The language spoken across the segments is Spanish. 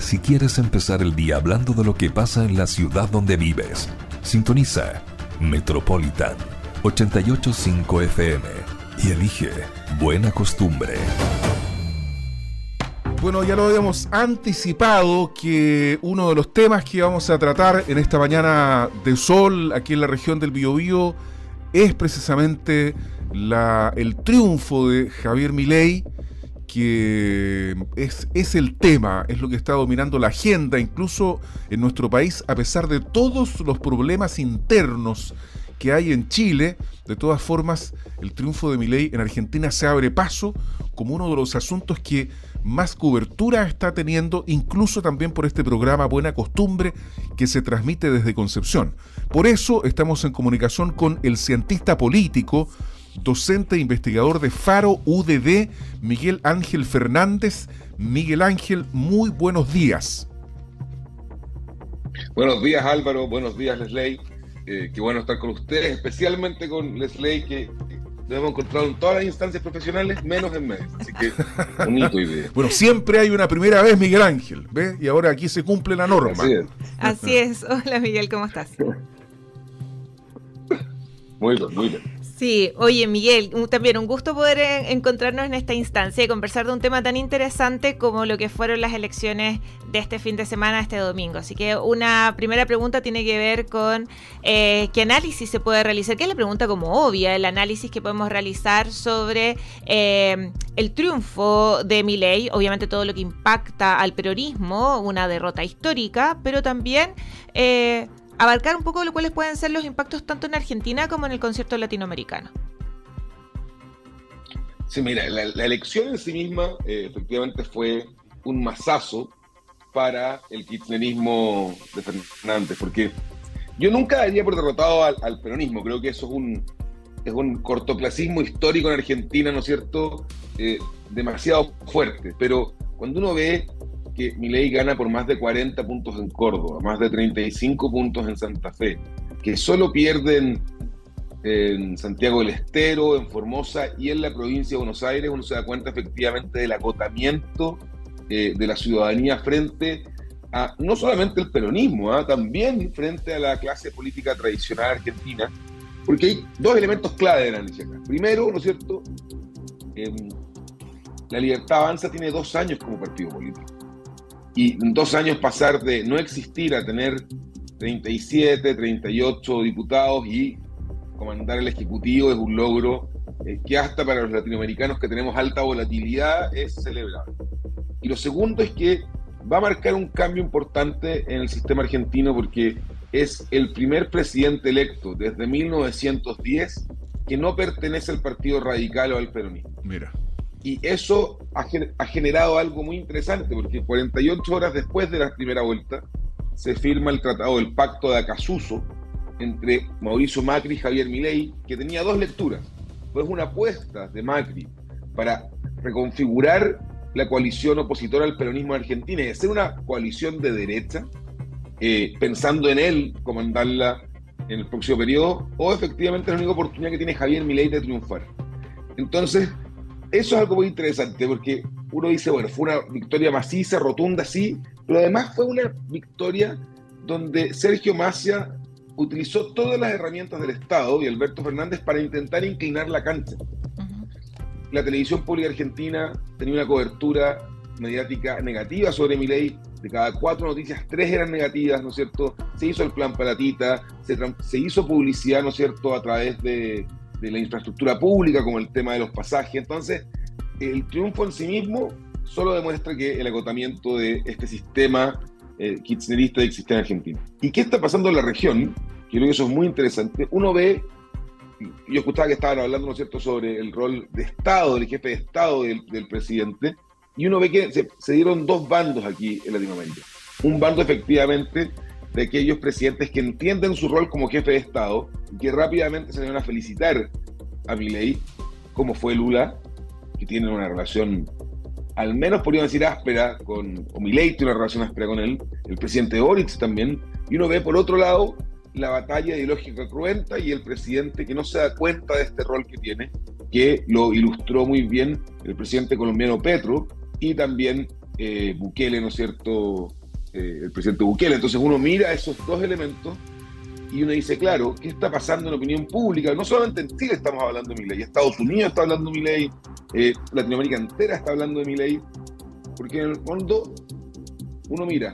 si quieres empezar el día hablando de lo que pasa en la ciudad donde vives. Sintoniza Metropolitan 885 FM y elige Buena Costumbre. Bueno, ya lo habíamos anticipado que uno de los temas que vamos a tratar en esta mañana de sol aquí en la región del Biobío es precisamente el triunfo de Javier Milei, que es, es el tema, es lo que está dominando la agenda, incluso en nuestro país, a pesar de todos los problemas internos que hay en Chile, de todas formas, el triunfo de Milei en Argentina se abre paso como uno de los asuntos que más cobertura está teniendo, incluso también por este programa Buena Costumbre que se transmite desde Concepción. Por eso estamos en comunicación con el cientista político, docente e investigador de Faro UDD, Miguel Ángel Fernández. Miguel Ángel, muy buenos días. Buenos días Álvaro, buenos días Leslie. Eh, qué bueno estar con ustedes, especialmente con Leslie, que lo hemos encontrado en todas las instancias profesionales, menos en medios. Así que, bonito idea. bueno, siempre hay una primera vez, Miguel Ángel, ¿ves? Y ahora aquí se cumple la norma. Así es. Así es. Hola, Miguel, ¿cómo estás? Muy bien, muy bien. Sí, oye Miguel, también un gusto poder eh, encontrarnos en esta instancia y conversar de un tema tan interesante como lo que fueron las elecciones de este fin de semana, este domingo. Así que una primera pregunta tiene que ver con eh, qué análisis se puede realizar, que es la pregunta como obvia, el análisis que podemos realizar sobre eh, el triunfo de Milei, obviamente todo lo que impacta al peronismo, una derrota histórica, pero también abarcar un poco lo cuáles pueden ser los impactos tanto en Argentina como en el concierto latinoamericano. Sí, mira, la, elección en sí misma eh, efectivamente fue un masazo para el kirchnerismo de Fernández, porque yo nunca daría por derrotado al, peronismo, creo que eso es un, es un cortoplacismo histórico en Argentina, ¿no es cierto? Eh, demasiado fuerte, pero cuando uno ve que Milei gana por más de 40 puntos en Córdoba, más de 35 puntos en Santa Fe, que solo pierden en Santiago del Estero, en Formosa y en la provincia de Buenos Aires, uno se da cuenta efectivamente del agotamiento eh, de la ciudadanía frente a no solamente el peronismo, ¿ah? también frente a la clase política tradicional argentina, porque hay dos elementos clave de la acá. Primero, ¿no es cierto? Em, la Libertad Avanza tiene dos años como partido político y dos años pasar de no existir a tener 37, 38 diputados y comandar el Ejecutivo es un logro eh, que hasta para los latinoamericanos que tenemos alta volatilidad es celebrable. Y lo segundo es que va a marcar un cambio importante en el sistema argentino porque es el primer presidente electo desde 1910 que no pertenece al Partido Radical o al peronismo. Mira. Y eso ha, generado algo muy interesante, porque 48 horas después de la primera vuelta se firma el tratado del Pacto de Acasuso entre Mauricio Macri y Javier Milei, que tenía dos lecturas. Pues una apuesta de Macri para reconfigurar la coalición opositora al peronismo en Argentina y hacer una coalición de derecha, eh, pensando en él comandarla en el próximo periodo, o efectivamente la única oportunidad que tiene Javier Milei de triunfar. Entonces, eso es algo muy interesante porque uno dice, bueno, fue una victoria maciza, rotunda, sí, pero además fue una victoria donde Sergio Macia utilizó todas las herramientas del Estado y Alberto Fernández para intentar inclinar la cancha. La televisión pública argentina tenía una cobertura mediática negativa sobre mi ley. De cada cuatro noticias, tres eran negativas, ¿no es cierto? Se hizo el plan Palatita, se, se hizo publicidad, ¿no es cierto?, a través de, de la infraestructura pública, como el tema de los pasajes. Entonces, el triunfo en sí mismo solo demuestra que el agotamiento de este sistema eh, kirchnerista existe en Argentina. ¿Y qué está pasando en la región? Creo que eso es muy interesante. Uno ve, yo escuchaba que estaban hablando, ¿no es cierto?, sobre el rol de Estado, del jefe de Estado del, presidente, y uno ve que se, se dieron dos bandos aquí en Latinoamérica. Un bando efectivamente de aquellos presidentes que entienden su rol como jefe de Estado y que rápidamente se van a felicitar a Milei, como fue Lula, que tiene una relación, al menos podríamos decir áspera, con, o Milei tiene una relación áspera con él, el presidente Boric también, y uno ve por otro lado la batalla ideológica cruenta y el presidente que no se da cuenta de este rol que tiene, que lo ilustró muy bien el presidente colombiano Petro y también eh, Bukele, ¿no es cierto? Eh, el presidente Bukele. Entonces uno mira esos dos elementos y uno dice, claro, ¿qué está pasando en la opinión pública? No solamente en Chile estamos hablando de mi ley, Estados Unidos está hablando de mi ley, eh, Latinoamérica entera está hablando de mi ley, porque en el fondo uno mira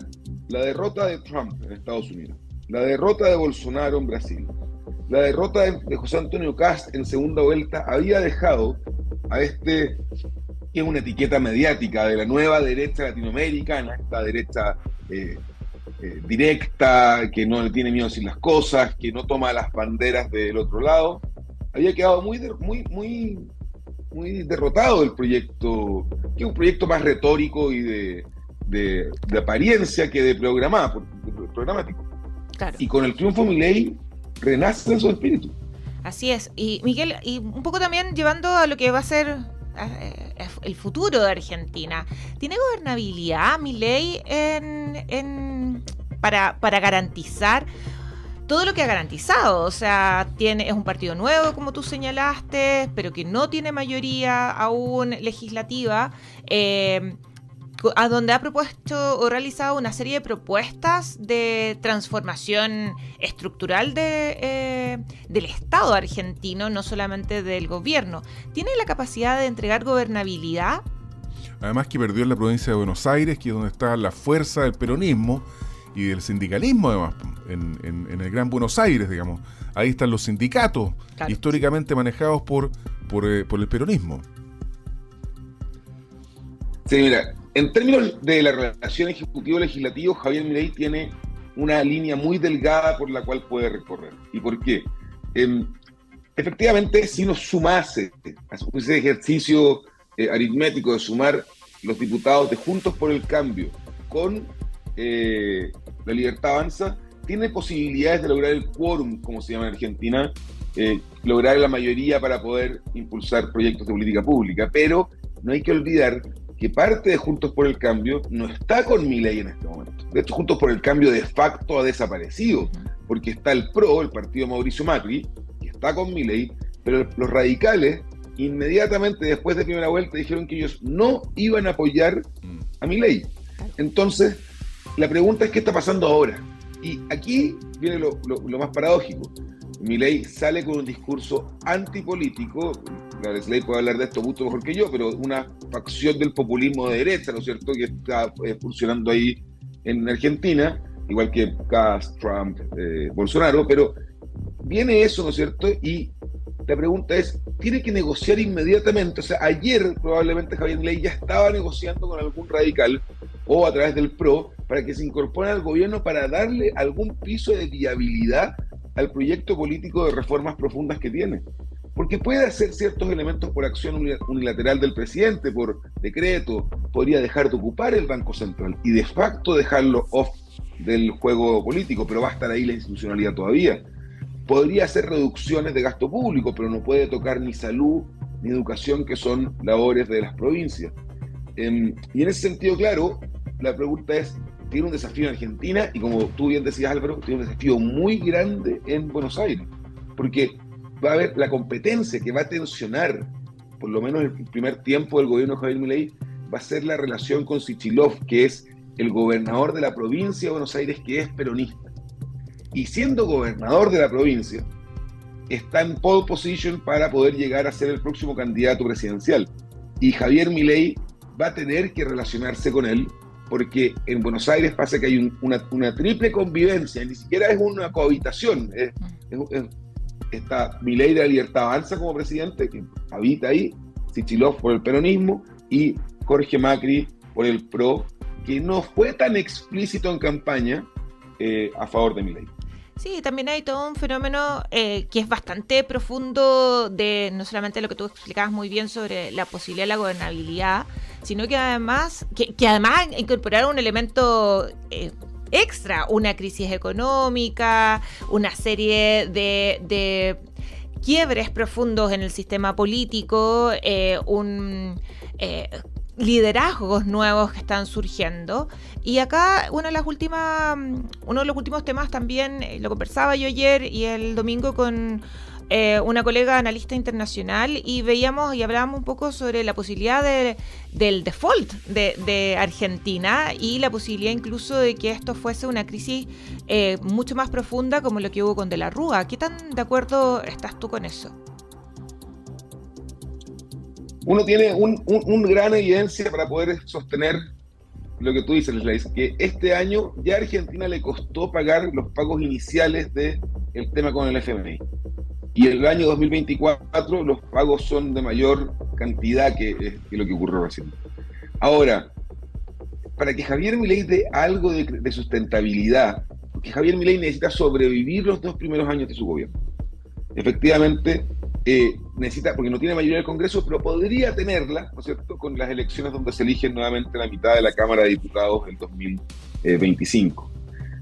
la derrota de Trump en Estados Unidos, la derrota de Bolsonaro en Brasil, la derrota de, José Antonio Cast en segunda vuelta había dejado a este, que es una etiqueta mediática de la nueva derecha latinoamericana, esta derecha eh, eh, directa, que no le tiene miedo a decir las cosas, que no toma las banderas del otro lado, había quedado muy, muy, muy, muy derrotado el proyecto, que es un proyecto más retórico y de, de, apariencia que de, programado, programático. Y con el triunfo de ley renace su espíritu. Así es. Y Miguel, y un poco también llevando a lo que va a ser el futuro de Argentina. ¿Tiene gobernabilidad mi ley en, para, para garantizar todo lo que ha garantizado. O sea, tiene, es un partido nuevo, como tú señalaste, pero que no tiene mayoría aún legislativa. Eh, a donde ha propuesto o realizado una serie de propuestas de transformación estructural de, eh, del Estado argentino, no solamente del gobierno. ¿Tiene la capacidad de entregar gobernabilidad? Además que perdió en la provincia de Buenos Aires, que es donde está la fuerza del peronismo y del sindicalismo, además, en, el Gran Buenos Aires, digamos. Ahí están los sindicatos, históricamente manejados por, por, eh, por el peronismo. Sí, mira, en términos de la relación ejecutivo-legislativo, Javier Milei tiene una línea muy delgada por la cual puede recorrer. ¿Y por qué? Em, efectivamente, si nos sumase, ese ejercicio eh, aritmético de sumar los diputados de Juntos por el Cambio con eh, la Libertad Avanza, tiene posibilidades de lograr el quórum, como se llama en Argentina, eh, lograr la mayoría para poder impulsar proyectos de política pública. Pero no hay que olvidar que parte de Juntos por el Cambio no está con mi ley en este momento. De hecho, Juntos por el Cambio de facto ha desaparecido, porque está el PRO, el partido Mauricio Macri, que está con mi ley, pero los radicales inmediatamente después de primera vuelta dijeron que ellos no iban a apoyar a mi ley. Entonces, la pregunta es qué está pasando ahora. Y aquí viene lo, lo más paradójico. Milei sale con un discurso antipolítico, la Leslie puede hablar de esto mucho mejor que yo, pero una facción del populismo de derecha, ¿no es cierto?, que está eh, funcionando ahí en Argentina, igual que Cast, Trump, eh, Bolsonaro, pero viene eso, ¿no es cierto? Y la pregunta es, ¿tiene que negociar inmediatamente? O sea, ayer probablemente Javier Milei ya estaba negociando con algún radical o a través del PRO para que se incorpore al gobierno para darle algún piso de viabilidad al proyecto político de reformas profundas que tiene. Porque puede hacer ciertos elementos por acción unilateral del presidente, por decreto, podría dejar de ocupar el Banco Central y de facto dejarlo off del juego político, pero va a estar ahí la institucionalidad todavía. Podría hacer reducciones de gasto público, pero no puede tocar ni salud ni educación, que son labores de las provincias. Em, y en ese sentido, claro, la pregunta es, tiene un desafío en Argentina y como tú bien decías Álvaro, tiene un desafío muy grande en Buenos Aires, porque va a haber la competencia que va a tensionar, por lo menos el primer tiempo del gobierno de Javier Milei, va a ser la relación con Sichilov, que es el gobernador de la provincia de Buenos Aires, que es peronista. Y siendo gobernador de la provincia, está en pole position para poder llegar a ser el próximo candidato presidencial. Y Javier Milei va a tener que relacionarse con él porque en Buenos Aires pasa que hay una, triple convivencia, ni siquiera es una cohabitación. está Milei de la Libertad Avanza como presidente, que habita ahí, Sichilov por el peronismo, y Jorge Macri por el PRO, que no fue tan explícito en campaña eh, a favor de Milei. Sí, también hay todo un fenómeno eh, que es bastante profundo de no solamente lo que tú explicabas muy bien sobre la posibilidad de la gobernabilidad, sino que además, que, además incorporar un elemento eh, extra, una crisis económica, una serie de, quiebres profundos en el sistema político, eh, un eh, liderazgos nuevos que están surgiendo. Y acá una de las últimas, uno de los últimos temas también, lo conversaba yo ayer y el domingo con eh, una colega analista internacional y veíamos y hablábamos un poco sobre la posibilidad del default de, Argentina y la posibilidad incluso de que esto fuese una crisis eh, mucho más profunda como lo que hubo con De la Rúa. ¿Qué tan de acuerdo estás tú con eso? Uno tiene un, gran evidencia para poder sostener lo que tú dices, Leslie, que este año ya a Argentina le costó pagar los pagos iniciales del el tema con el FMI. Y el año 2024 los pagos son de mayor cantidad que, lo que ocurrió recién. Ahora, para que Javier Milei dé algo de, sustentabilidad, porque Javier Milei necesita sobrevivir los dos primeros años de su gobierno. Efectivamente, eh, necesita, porque no tiene mayoría del Congreso, pero podría tenerla, ¿no es cierto?, con las elecciones donde se eligen nuevamente la mitad de la Cámara de Diputados en 2025.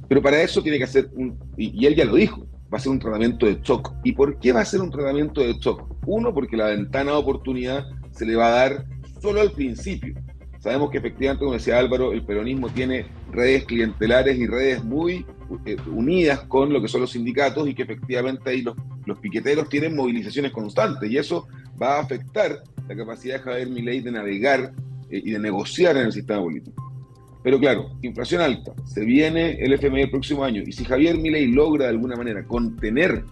Pero para eso tiene que hacer, un, y, él ya lo dijo, va a ser un tratamiento de shock. ¿Y por qué va a ser un tratamiento de shock? Uno, porque la ventana de oportunidad se le va a dar solo al principio. Sabemos que efectivamente, como decía Álvaro, el peronismo tiene redes clientelares y redes muy eh, unidas con lo que son los sindicatos y que efectivamente ahí los, los piqueteros tienen movilizaciones constantes y eso va a afectar la capacidad de Javier Milei de navegar eh, y de negociar en el sistema político. Pero claro, inflación alta, se viene el FMI el próximo año y si Javier Milei logra de alguna manera contener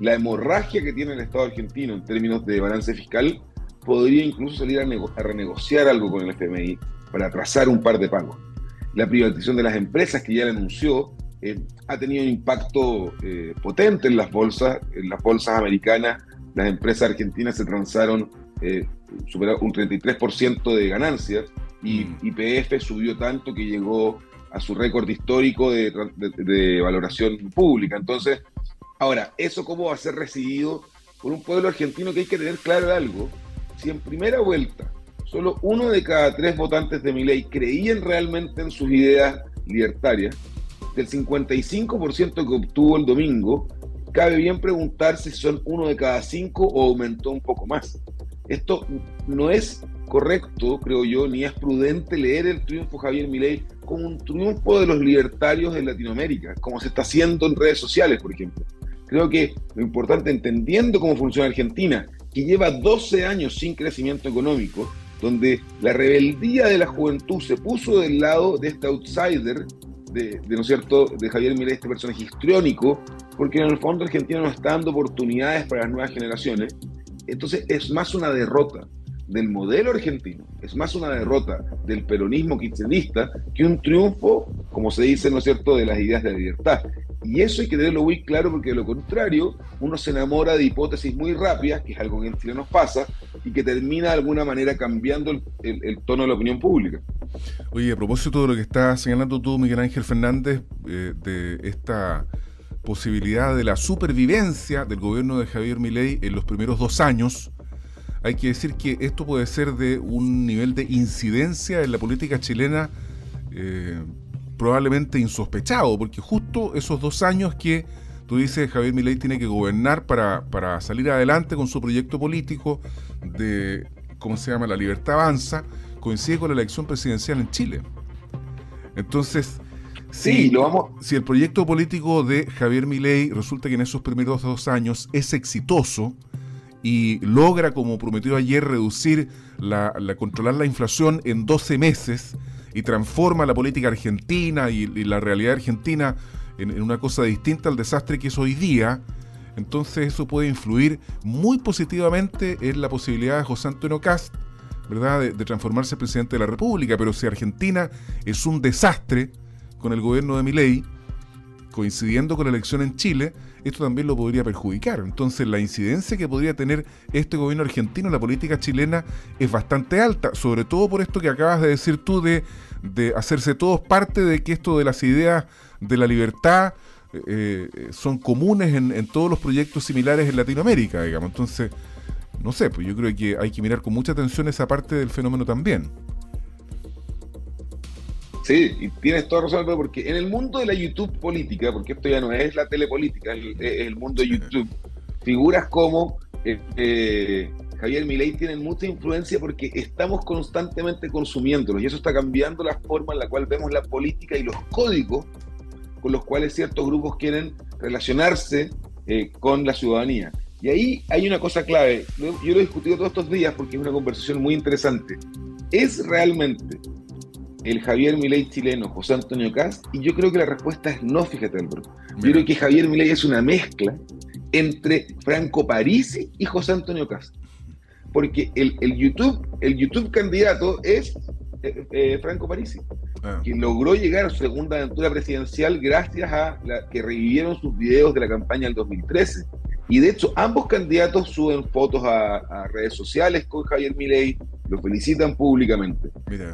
la hemorragia que tiene el Estado argentino en términos de balance fiscal, podría incluso salir a, renegociar algo con el FMI para atrasar un par de pagos. La privatización de las empresas que ya le anunció eh, ha tenido un impacto eh, potente en las bolsas, en las bolsas americanas. Las empresas argentinas se transaron, eh, superaron un 33% de ganancias y IPF mm. subió tanto que llegó a su récord histórico de, de, valoración pública. Entonces, ahora, ¿eso cómo va a ser recibido por un pueblo argentino que hay que tener claro algo? Si en primera vuelta solo uno de cada tres votantes de mi ley creían realmente en sus ideas libertarias, del 55% que obtuvo el domingo, cabe bien preguntarse si son uno de cada cinco o aumentó un poco más. Esto no es correcto, creo yo, ni es prudente leer el triunfo de Javier Milei como un triunfo de los libertarios en Latinoamérica, como se está haciendo en redes sociales, por ejemplo. Creo que lo importante, entendiendo cómo funciona Argentina, que lleva 12 años sin crecimiento económico, donde la rebeldía de la juventud se puso del lado de este outsider, de, ¿no es cierto?, de Javier Milei, este personaje histriónico, porque en el fondo Argentina no está dando oportunidades para las nuevas generaciones. Entonces es más una derrota del modelo argentino, es más una derrota del peronismo kirchnerista que un triunfo, como se dice, ¿no es cierto?, de las ideas de la libertad. Y eso hay que tenerlo muy claro porque de lo contrario uno se enamora de hipótesis muy rápidas, que es algo que en Chile nos pasa, y que termina de alguna manera cambiando el, tono de la opinión pública. Oye, a propósito de lo que estás señalando tú, Miguel Ángel Fernández, eh, de esta posibilidad de la supervivencia del gobierno de Javier Milei en los primeros dos años, hay que decir que esto puede ser de un nivel de incidencia en la política chilena eh, probablemente insospechado, porque justo esos dos años que tú dices Javier Milei tiene que gobernar para, para salir adelante con su proyecto político de, ¿cómo se llama?, la libertad avanza, coincide con la elección presidencial en Chile. Entonces, sí, lo vamos... si el proyecto político de Javier Milei resulta que en esos primeros dos años es exitoso y logra, como prometió ayer, reducir la, la controlar la inflación en 12 meses, y transforma la política argentina y, la realidad argentina en, una cosa distinta al desastre que es hoy día, entonces eso puede influir muy positivamente en la posibilidad de José Antonio Cast, ¿verdad?, de, transformarse en presidente de la República. Pero si Argentina es un desastre con el gobierno de Milei, coincidiendo con la elección en Chile, esto también lo podría perjudicar. Entonces la incidencia que podría tener este gobierno argentino en la política chilena es bastante alta, sobre todo por esto que acabas de decir tú de, hacerse todos parte de que esto de las ideas de la libertad eh, son comunes en, en, todos los proyectos similares en Latinoamérica, digamos. Entonces, no sé, pues yo creo que hay que mirar con mucha atención esa parte del fenómeno también. Sí, y tienes toda razón, porque en el mundo de la YouTube política, porque esto ya no es la telepolítica, es el, mundo de YouTube, figuras como eh, eh, Javier Milei tienen mucha influencia porque estamos constantemente consumiéndolos y eso está cambiando la forma en la cual vemos la política y los códigos con los cuales ciertos grupos quieren relacionarse eh, con la ciudadanía. Y ahí hay una cosa clave. Yo lo he discutido todos estos días porque es una conversación muy interesante. ¿Es realmente el Javier Milei chileno José Antonio Cast? Y yo creo que la respuesta es no, fíjate, Álvaro. Yo creo que Javier Milei es una mezcla entre Franco Parisi y José Antonio Cast. Porque el, el YouTube, el YouTube candidato es eh, eh, Franco Parisi, ah. que logró llegar a su segunda aventura presidencial gracias a la, que revivieron sus videos de la campaña del 2013 y de hecho, ambos candidatos suben fotos a, redes sociales con Javier Milei, lo felicitan públicamente.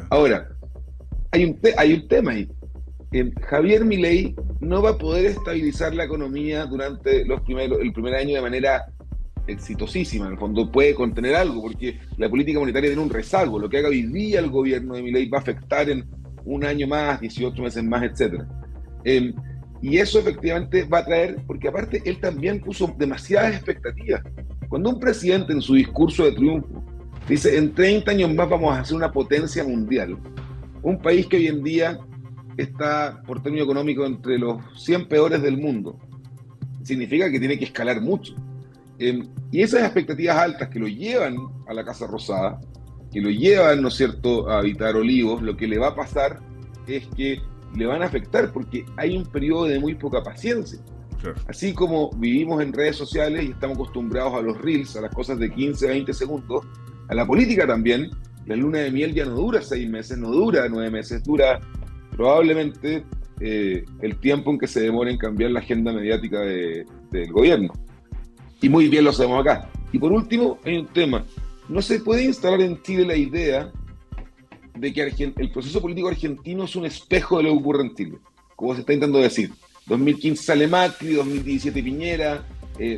Ahora, hay un, hay un tema ahí. Javier Milei no va a poder estabilizar la economía durante los primeros, el primer año de manera exitosísima. En el fondo puede contener algo, porque la política monetaria tiene un rezago. Lo que haga hoy día el gobierno de Milei va a afectar en un año más, 18 meses más, etc. Y eso efectivamente va a traer, porque aparte él también puso demasiadas expectativas. Cuando un presidente en su discurso de triunfo dice, en 30 años más vamos a ser una potencia mundial, un país que hoy en día está, por término económico, entre los 100 peores del mundo, significa que tiene que escalar mucho. Em, y esas expectativas altas que lo llevan a la Casa Rosada, que lo llevan, ¿no es cierto?, a habitar olivos, lo que le va a pasar es que le van a afectar porque hay un periodo de muy poca paciencia. Así como vivimos en redes sociales y estamos acostumbrados a los reels, a las cosas de 15, 20 segundos, a la política también, la luna de miel ya no dura seis meses, no dura nueve meses, dura probablemente eh, el tiempo en que se demora en cambiar la agenda mediática del gobierno. Y muy bien lo sabemos acá. Y por último, hay un tema. No se puede instalar en Chile la idea de que el proceso político argentino es un espejo de lo que ocurre en Chile, como se está intentando decir. 2015 sale Macri, 2017 Piñera,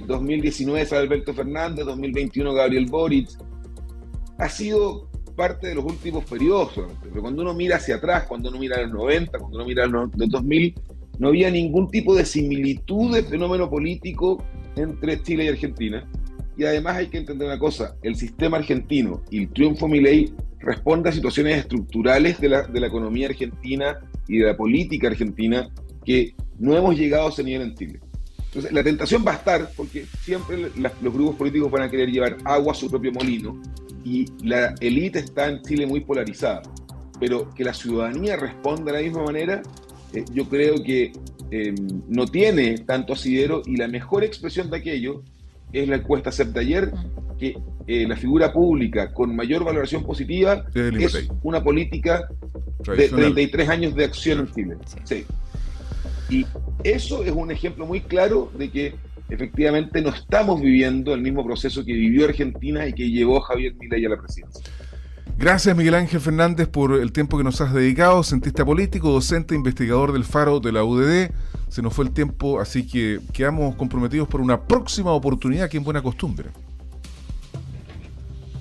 2019 eh, sale Alberto Fernández, 2021 Gabriel Boric. Ha sido parte de los últimos periodos pero cuando uno mira hacia atrás, cuando uno mira los 90, cuando uno mira a los 2000, no había ningún tipo de similitud de fenómeno político entre Chile y Argentina. Y además hay que entender una cosa, el sistema argentino y el triunfo Milei responde a situaciones estructurales de la, de la economía argentina y de la política argentina que no hemos llegado a ese nivel en Chile. Entonces, la tentación va a estar porque siempre los grupos políticos van a querer llevar agua a su propio molino y la élite está en Chile muy polarizada. Pero que la ciudadanía responda de la misma manera, eh, yo creo que eh, no tiene tanto asidero y la mejor expresión de aquello es la encuesta CEP de ayer, que eh, la figura pública con mayor valoración positiva es una política de 33 años de acción en Chile. Sí. Y eso es un ejemplo muy claro de que efectivamente no estamos viviendo el mismo proceso que vivió Argentina y que llevó Javier Milei a la presidencia. Gracias Miguel Ángel Fernández por el tiempo que nos has dedicado, cientista político, docente, investigador del Faro de la UDD. Se nos fue el tiempo, así que quedamos comprometidos por una próxima oportunidad que en buena costumbre.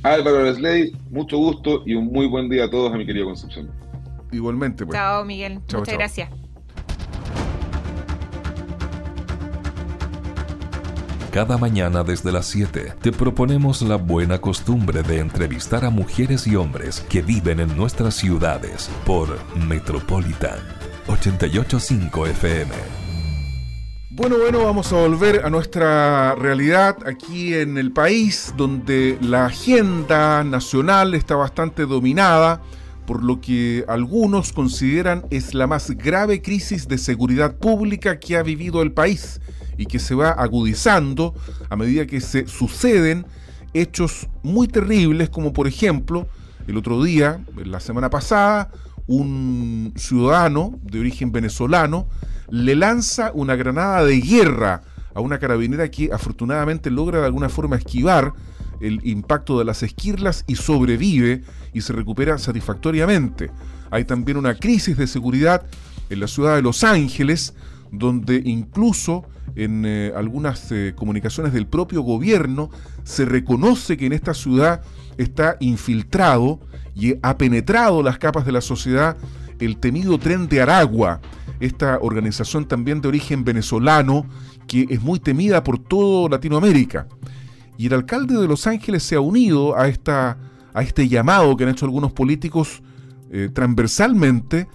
Álvaro Lesley, mucho gusto y un muy buen día a todos a mi querida Concepción. Igualmente. Pues. Chao Miguel, muchas gracias. Cada mañana desde las 7 te proponemos la buena costumbre de entrevistar a mujeres y hombres que viven en nuestras ciudades por Metropolitan 885 FM. Bueno, bueno, vamos a volver a nuestra realidad aquí en el país, donde la agenda nacional está bastante dominada por lo que algunos consideran es la más grave crisis de seguridad pública que ha vivido el país y que se va agudizando a medida que se suceden hechos muy terribles, como por ejemplo, el otro día, la semana pasada, un ciudadano de origen venezolano le lanza una granada de guerra a una carabinera que afortunadamente logra de alguna forma esquivar el impacto de las esquirlas y sobrevive y se recupera satisfactoriamente. Hay también una crisis de seguridad en la ciudad de Los Ángeles, donde incluso en eh, algunas eh, comunicaciones del propio gobierno se reconoce que en esta ciudad está infiltrado y ha penetrado las capas de la sociedad el temido tren de Aragua, esta organización también de origen venezolano que es muy temida por todo Latinoamérica. Y el alcalde de Los Ángeles se ha unido a, esta, a este llamado que han hecho algunos políticos eh, transversalmente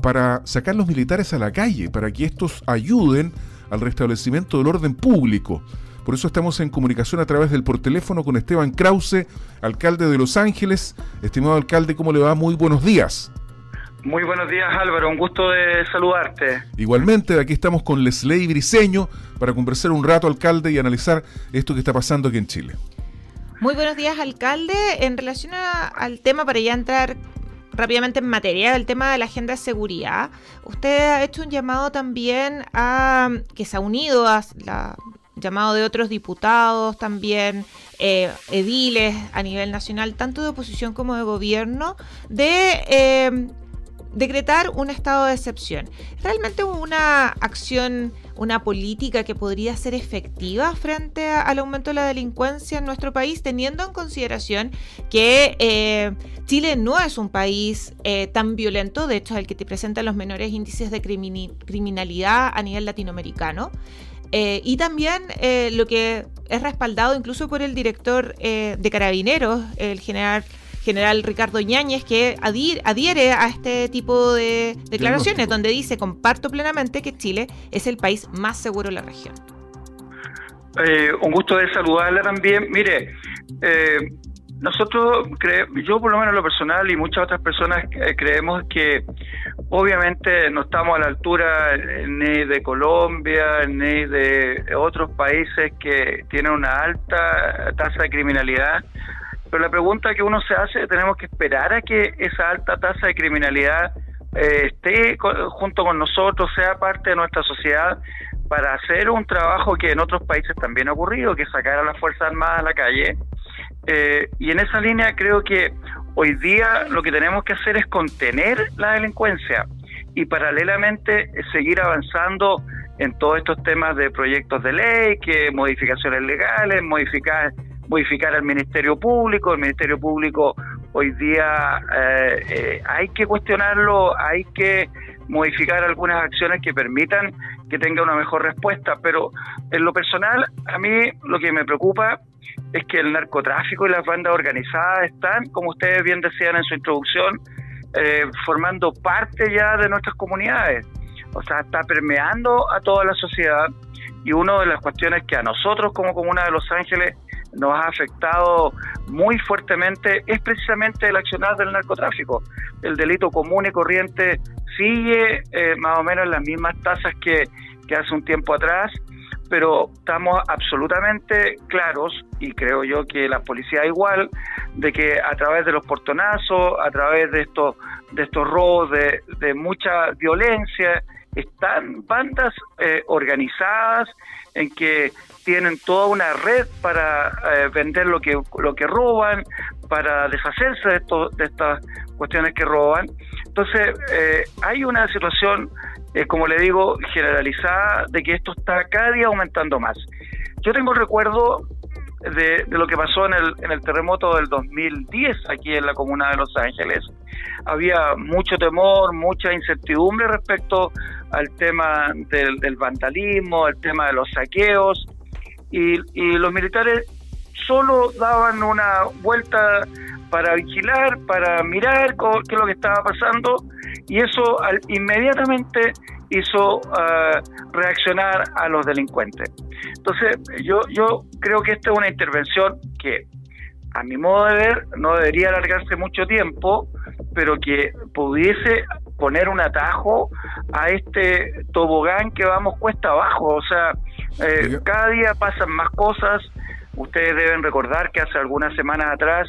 para sacar los militares a la calle, para que estos ayuden al restablecimiento del orden público. Por eso estamos en comunicación a través del por teléfono con Esteban Krause, alcalde de Los Ángeles. Estimado alcalde, ¿cómo le va? Muy buenos días. Muy buenos días Álvaro, un gusto de saludarte. Igualmente, aquí estamos con Lesley Briseño para conversar un rato, alcalde, y analizar esto que está pasando aquí en Chile. Muy buenos días, alcalde. En relación al tema, para ya entrar rápidamente en materia, el tema de la agenda de seguridad, usted ha hecho un llamado también a que se ha unido a la llamado de otros diputados también, eh, ediles a nivel nacional, tanto de oposición como de gobierno, de eh, decretar un estado de excepción. ¿Realmente una acción, una política que podría ser efectiva frente al aumento de la delincuencia en nuestro país, teniendo en consideración que eh, Chile no es un país eh, tan violento, de hecho es el que te presenta los menores índices de criminalidad a nivel latinoamericano? Eh, y también lo que es respaldado incluso por el director de Carabineros, el general general Ricardo Ñáñez, que adhiere a este tipo de declaraciones, donde dice, comparto plenamente que Chile es el país más seguro de la región. Eh, un gusto de saludarla también. Mire, eh, nosotros, yo por lo menos lo personal y muchas otras personas eh, creemos que obviamente no estamos a la altura ni de Colombia ni de otros países que tienen una alta tasa de criminalidad pero la pregunta que uno se hace, tenemos que esperar a que esa alta tasa de criminalidad eh, esté junto con nosotros, sea parte de nuestra sociedad, para hacer un trabajo que en otros países también ha ocurrido, que sacar a las Fuerzas Armadas a la calle. Eh, y en esa línea creo que hoy día lo que tenemos que hacer es contener la delincuencia y paralelamente seguir avanzando en todos estos temas de proyectos de ley, que modificaciones legales, modificar modificar al Ministerio Público. El Ministerio Público hoy día eh, eh, hay que cuestionarlo, hay que modificar algunas acciones que permitan que tenga una mejor respuesta. Pero en lo personal, a mí lo que me preocupa es que el narcotráfico y las bandas organizadas están, como ustedes bien decían en su introducción, eh, formando parte ya de nuestras comunidades. O sea, está permeando a toda la sociedad y una de las cuestiones que a nosotros como Comuna de Los Ángeles nos ha afectado muy fuertemente es precisamente el accionar del narcotráfico. El delito común y corriente sigue eh, más o menos en las mismas tasas que, hace un tiempo atrás, pero estamos absolutamente claros, y creo yo que la policía igual, de que a través de los portonazos, a través de estos, de estos robos, de, de mucha violencia, están bandas eh, organizadas en que tienen toda una red para eh, vender lo que lo que roban, para deshacerse de, esto, de estas cuestiones que roban. Entonces, eh, hay una situación, como le digo, generalizada de que esto está cada día aumentando más. Yo tengo recuerdo de, lo que pasó en el, en el terremoto del 2010 aquí en la comuna de Los Ángeles. Había mucho temor, mucha incertidumbre respecto al tema del, vandalismo, al tema de los saqueos, y, los militares solo daban una vuelta para vigilar, para mirar qué es lo que estaba pasando, y eso inmediatamente hizo ah, reaccionar a los delincuentes. Entonces, yo, yo creo que esta es una intervención que, a mi modo de ver, no debería alargarse mucho tiempo, pero que pudiese poner un atajo a este tobogán que vamos cuesta abajo. O sea, eh, cada día pasan más cosas. Ustedes deben recordar que hace algunas semanas atrás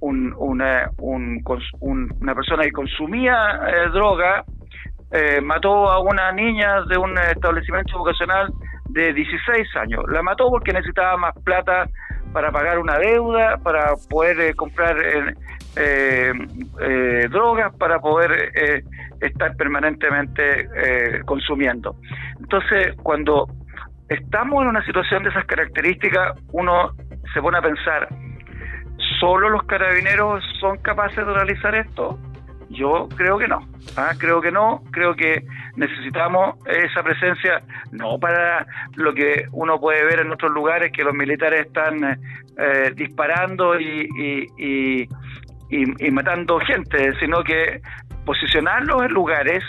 una, una persona que consumía eh, droga eh, mató a una niña de un establecimiento vocacional de 16 años. La mató porque necesitaba más plata para pagar una deuda, para poder eh, comprar eh, drogas, para poder estar permanentemente consumiendo. Entonces, cuando estamos en una situación de esas características, uno se pone a pensar, ¿solo los carabineros son capaces de realizar esto? Yo creo que no, ¿ah? creo que no, creo que necesitamos esa presencia, no para lo que uno puede ver en otros lugares, que los militares están eh, disparando y, y, y, matando gente, sino que posicionarlos en lugares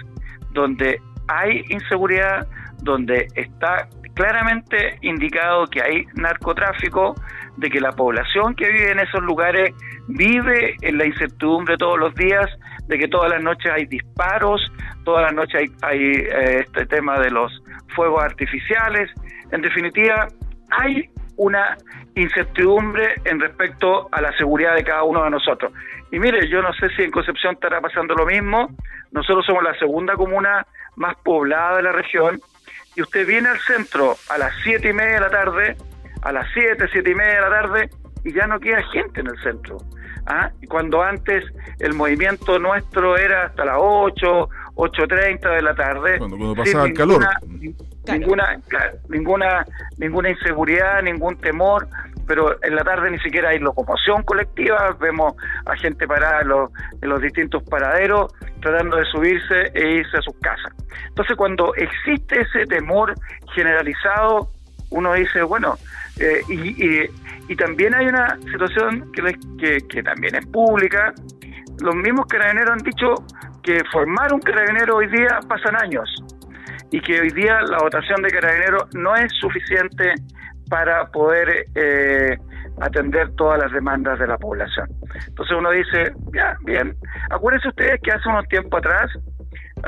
donde hay inseguridad, donde está claramente indicado que hay narcotráfico, de que la población que vive en esos lugares vive en la incertidumbre todos los días, de que todas las noches hay disparos, todas las noches hay, hay eh, este tema de los fuegos artificiales. En definitiva, hay una incertidumbre en respecto a la seguridad de cada uno de nosotros. Y mire, yo no sé si en Concepción estará pasando lo mismo. Nosotros somos la segunda comuna más poblada de la región y usted viene al centro a las siete y media de la tarde, a las siete, siete y media de la tarde y ya no queda gente en el centro. ¿Ah? Cuando antes el movimiento nuestro era hasta las 8, 8.30 de la tarde. Cuando, pasaba el calor ninguna, ninguna, ninguna inseguridad, ningún temor, pero en la tarde ni siquiera hay locomoción colectiva, vemos a gente parada en los, en los distintos paraderos tratando de subirse e irse a sus casas. Entonces cuando existe ese temor generalizado, uno dice, bueno, eh, y, y, también hay una situación que, que, que también es pública, los mismos carabineros han dicho que formar un carabinero hoy día pasan años y que hoy día la votación de carabineros no es suficiente para poder eh, atender todas las demandas de la población. Entonces uno dice, ya, bien, acuérdense ustedes que hace unos tiempo atrás,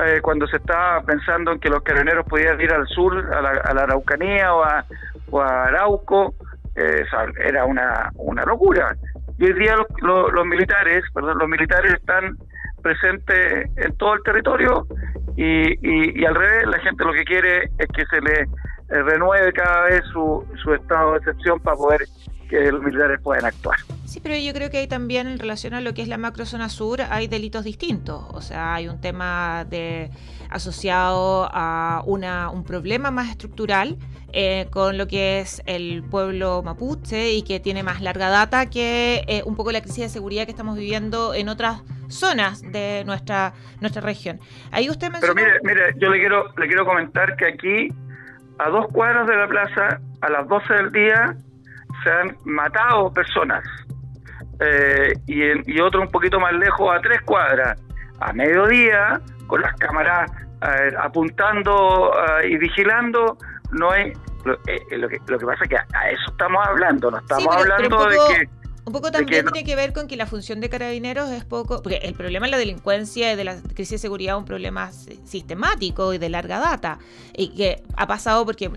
eh, cuando se estaba pensando en que los carabineros podían ir al sur, a la, Araucanía o a, Arauco, eh, era una, una locura. Y hoy día los, los militares, perdón, los militares están presentes en todo el territorio y, y, al revés, la gente lo que quiere es que se le eh, renueve cada vez su, su estado de excepción para poder que los militares puedan actuar. Sí, pero yo creo que hay también en relación a lo que es la macrozona sur, hay delitos distintos. O sea, hay un tema de asociado a una, un problema más estructural eh, con lo que es el pueblo mapuche y que tiene más larga data que eh, un poco la crisis de seguridad que estamos viviendo en otras zonas de nuestra nuestra región. Ahí usted Pero mire, mire, yo le quiero le quiero comentar que aquí a dos cuadras de la plaza a las 12 del día se han matado personas eh, y, y otro un poquito más lejos a tres cuadras a mediodía con las cámaras apuntando y vigilando no es eh, lo, que, lo que pasa es que a, eso estamos hablando, no estamos hablando de que un poco también tiene que ver con que la función de carabineros es poco, porque el problema de la delincuencia y de la crisis de seguridad es un problema sistemático y de larga data, y que ha pasado porque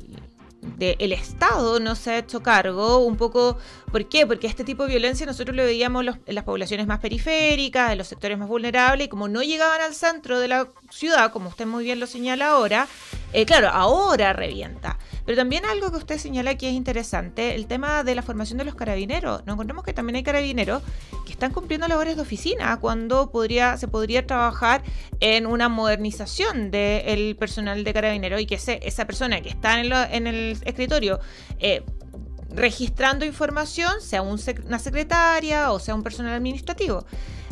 el Estado no se ha hecho cargo un poco, ¿por qué? Porque este tipo de violencia nosotros lo veíamos en las poblaciones más periféricas, en los sectores más vulnerables, y como no llegaban al centro de la ciudad, como usted muy bien lo señala ahora, eh, claro, ahora revienta. Pero también algo que usted señala que es interesante, el tema de la formación de los carabineros. Nos encontramos que también hay carabineros que están cumpliendo labores de oficina cuando podría, se podría trabajar en una modernización del personal de carabineros y que esa persona que está en, el escritorio eh, registrando información, sea una secretaria o sea un personal administrativo.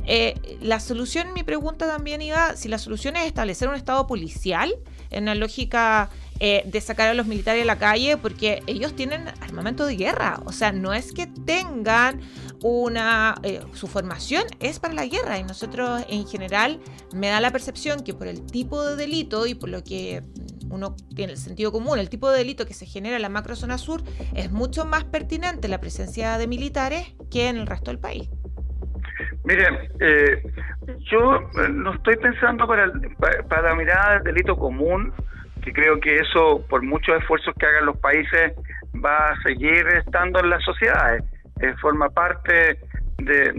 Eh, la solución, mi pregunta también iba, si la solución es establecer un estado policial en una lógica eh, de sacar a los militares a la calle porque ellos tienen armamento de guerra. O sea, no es que tengan una... Eh, su formación es para la guerra y nosotros en general me da la percepción que por el tipo de delito y por lo que uno tiene el sentido común, el tipo de delito que se genera en la macrozona sur, es mucho más pertinente la presencia de militares que en el resto del país. Miren, eh, yo no estoy pensando para, para, la mirada del delito común, que creo que eso, por muchos esfuerzos que hagan los países, va a seguir estando en las sociedades. Eh, forma parte de,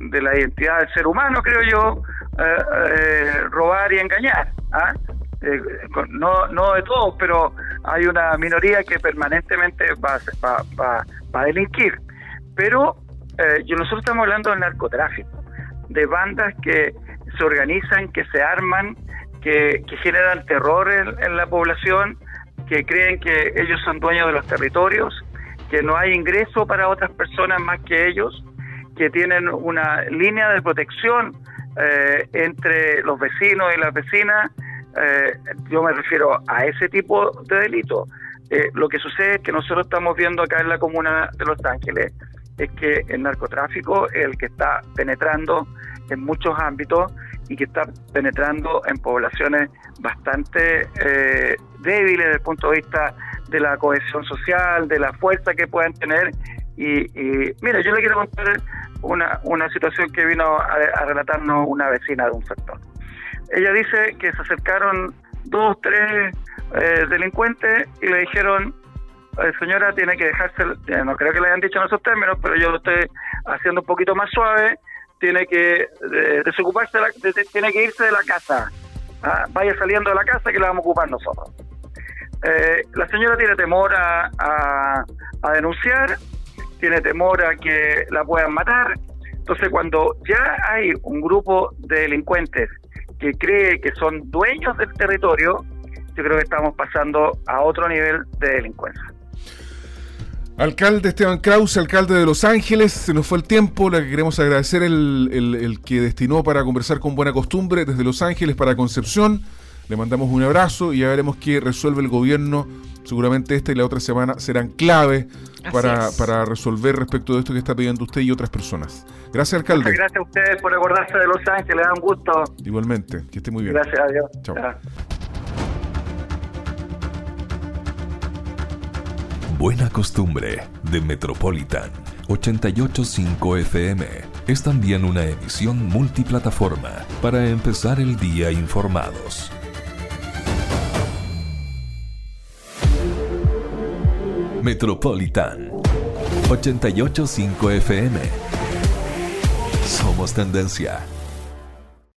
de, la identidad del ser humano, creo yo, eh, eh, robar y engañar. ¿ah? no, no de todos, pero hay una minoría que permanentemente va, va, va, va a delinquir. Pero nosotros estamos hablando del narcotráfico, de bandas que se organizan, que se arman que, generan terror en, la población, que creen que ellos son dueños de los territorios, que no hay ingreso para otras personas más que ellos, que tienen una línea de protección eh, entre los vecinos y las vecinas. Eh, yo me refiero a ese tipo de delito. Eh, lo que sucede es que nosotros estamos viendo acá en la comuna de Los Ángeles es que el narcotráfico es el que está penetrando en muchos ámbitos y que está penetrando en poblaciones bastante eh, débiles desde el punto de vista de la cohesión social, de la fuerza que puedan tener. Y, mira, yo le quiero contar una, una situación que vino a, relatarnos una vecina de un sector. Ella dice que se acercaron dos, tres eh, delincuentes y le dijeron, eh, señora, tiene que dejarse, eh, no creo que le hayan dicho en esos términos, pero yo lo estoy haciendo un poquito más suave, tiene que desocuparse, tiene que irse de la casa, ¿ah? vaya saliendo de la casa que la vamos a ocupar nosotros. la señora tiene temor a denunciar, tiene temor a que la puedan matar, entonces cuando ya hay un grupo de delincuentes que cree que son dueños del territorio, yo creo que estamos pasando a otro nivel de delincuencia. Alcalde Esteban Krause, alcalde de Los Ángeles, se nos fue el tiempo, le queremos agradecer el, el, que destinó para conversar con buena costumbre desde Los Ángeles para Concepción. Le mandamos un abrazo y ya veremos qué resuelve el gobierno. Seguramente esta y la otra semana serán clave para, para, resolver respecto de esto que está pidiendo usted y otras personas. Gracias, alcalde. gracias a ustedes por acordarse de Los Ángeles, le da un gusto. Igualmente, que esté muy bien. Gracias a Dios. Chao. Buena Costumbre de Metropolitan 885 FM es también una emisión multiplataforma para empezar el día informados. Metropolitan 885 FM. Somos tendencia.